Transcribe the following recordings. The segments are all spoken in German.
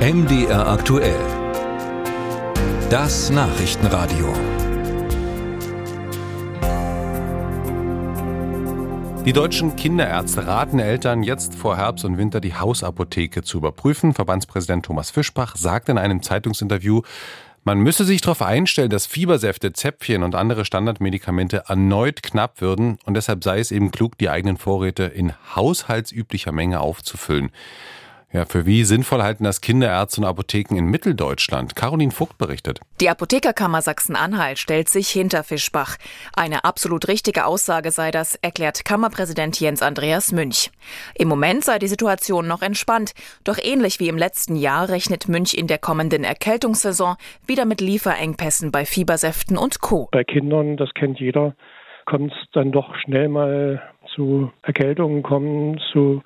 MDR aktuell. Das Nachrichtenradio. Die deutschen Kinderärzte raten Eltern jetzt vor Herbst und Winter die Hausapotheke zu überprüfen. Verbandspräsident Thomas Fischbach sagt in einem Zeitungsinterview, man müsse sich darauf einstellen, dass Fiebersäfte, Zäpfchen und andere Standardmedikamente erneut knapp würden und deshalb sei es eben klug, die eigenen Vorräte in haushaltsüblicher Menge aufzufüllen. Ja, für wie sinnvoll halten das Kinderärzte und Apotheken in Mitteldeutschland? Caroline Vogt berichtet. Die Apothekerkammer Sachsen-Anhalt stellt sich hinter Fischbach. Eine absolut richtige Aussage sei das, erklärt Kammerpräsident Jens Andreas Münch. Im Moment sei die Situation noch entspannt, doch ähnlich wie im letzten Jahr rechnet Münch in der kommenden Erkältungssaison wieder mit Lieferengpässen bei Fiebersäften und Co. Bei Kindern, das kennt jeder, kommt es dann doch schnell mal zu Erkältungen kommen, zu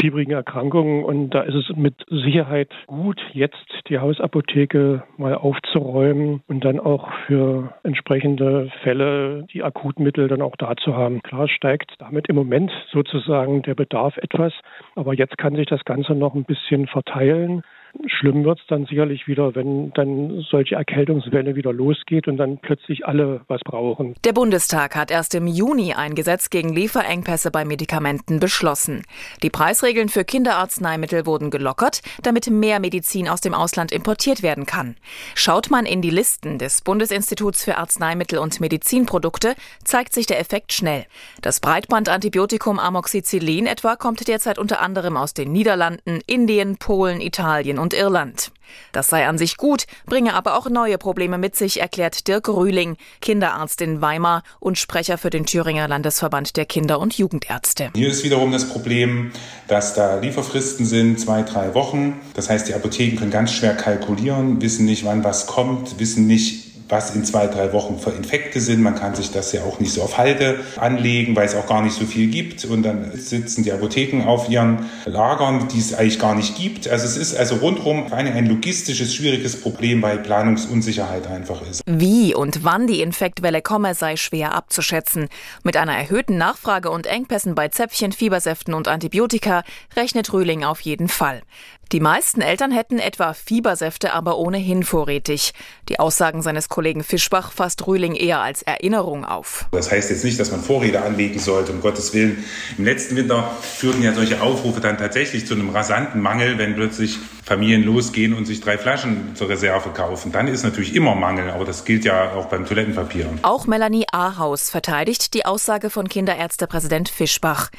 fiebrigen Erkrankungen. Und da ist es mit Sicherheit gut, jetzt die Hausapotheke mal aufzuräumen und dann auch für entsprechende Fälle die Akutmittel dann auch da zu haben. Klar steigt damit im Moment sozusagen der Bedarf etwas, aber jetzt kann sich das Ganze noch ein bisschen verteilen. Schlimm wird es dann sicherlich wieder, wenn dann solche Erkältungswelle wieder losgeht und dann plötzlich alle was brauchen. Der Bundestag hat erst im Juni ein Gesetz gegen Lieferengpässe bei Medikamenten beschlossen. Die Preisregeln für Kinderarzneimittel wurden gelockert, damit mehr Medizin aus dem Ausland importiert werden kann. Schaut man in die Listen des Bundesinstituts für Arzneimittel und Medizinprodukte, zeigt sich der Effekt schnell. Das Breitbandantibiotikum Amoxicillin etwa kommt derzeit unter anderem aus den Niederlanden, Indien, Polen, Italien und Irland. Das sei an sich gut, bringe aber auch neue Probleme mit sich, erklärt Dirk Rühling, Kinderarzt in Weimar und Sprecher für den Thüringer Landesverband der Kinder- und Jugendärzte. Hier ist wiederum das Problem, dass da Lieferfristen sind, zwei, drei Wochen. Das heißt, die Apotheken können ganz schwer kalkulieren, wissen nicht, wann was kommt, wissen nicht, was in zwei, drei Wochen für Infekte sind. Man kann sich das ja auch nicht so auf Halde anlegen, weil es auch gar nicht so viel gibt. Und dann sitzen die Apotheken auf ihren Lagern, die es eigentlich gar nicht gibt. Also es ist also rundherum ein logistisches, schwieriges Problem, weil Planungsunsicherheit einfach ist. Wie und wann die Infektwelle komme, sei schwer abzuschätzen. Mit einer erhöhten Nachfrage und Engpässen bei Zäpfchen, Fiebersäften und Antibiotika rechnet Rühling auf jeden Fall. Die meisten Eltern hätten etwa Fiebersäfte aber ohnehin vorrätig. Die Aussagen seines Kollegen Fischbach fasst Rühling eher als Erinnerung auf. Das heißt jetzt nicht, dass man Vorräte anlegen sollte, um Gottes Willen. Im letzten Winter führten ja solche Aufrufe dann tatsächlich zu einem rasanten Mangel, wenn plötzlich Familien losgehen und sich drei Flaschen zur Reserve kaufen. Dann ist natürlich immer Mangel, aber das gilt ja auch beim Toilettenpapier. Auch Melanie Ahaus verteidigt die Aussage von Kinderärztepräsident Fischbach.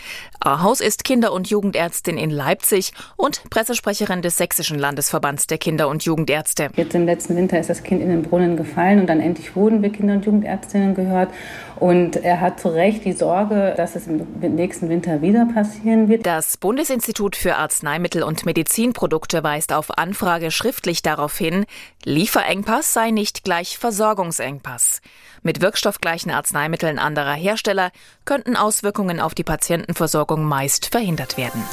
Ahaus ist Kinder- und Jugendärztin in Leipzig und Pressesprecherin des Sächsischen Landesverbands der Kinder- und Jugendärzte. Jetzt im letzten Winter ist das Kind in den Brunnen gefallen und dann endlich wurden wir Kinder- und Jugendärztinnen gehört. Und er hat zu Recht die Sorge, dass es im nächsten Winter wieder passieren wird. Das Bundesinstitut für Arzneimittel und Medizinprodukte weist auf Anfrage schriftlich darauf hin, Lieferengpass sei nicht gleich Versorgungsengpass. Mit wirkstoffgleichen Arzneimitteln anderer Hersteller könnten Auswirkungen auf die Patientenversorgung meist verhindert werden.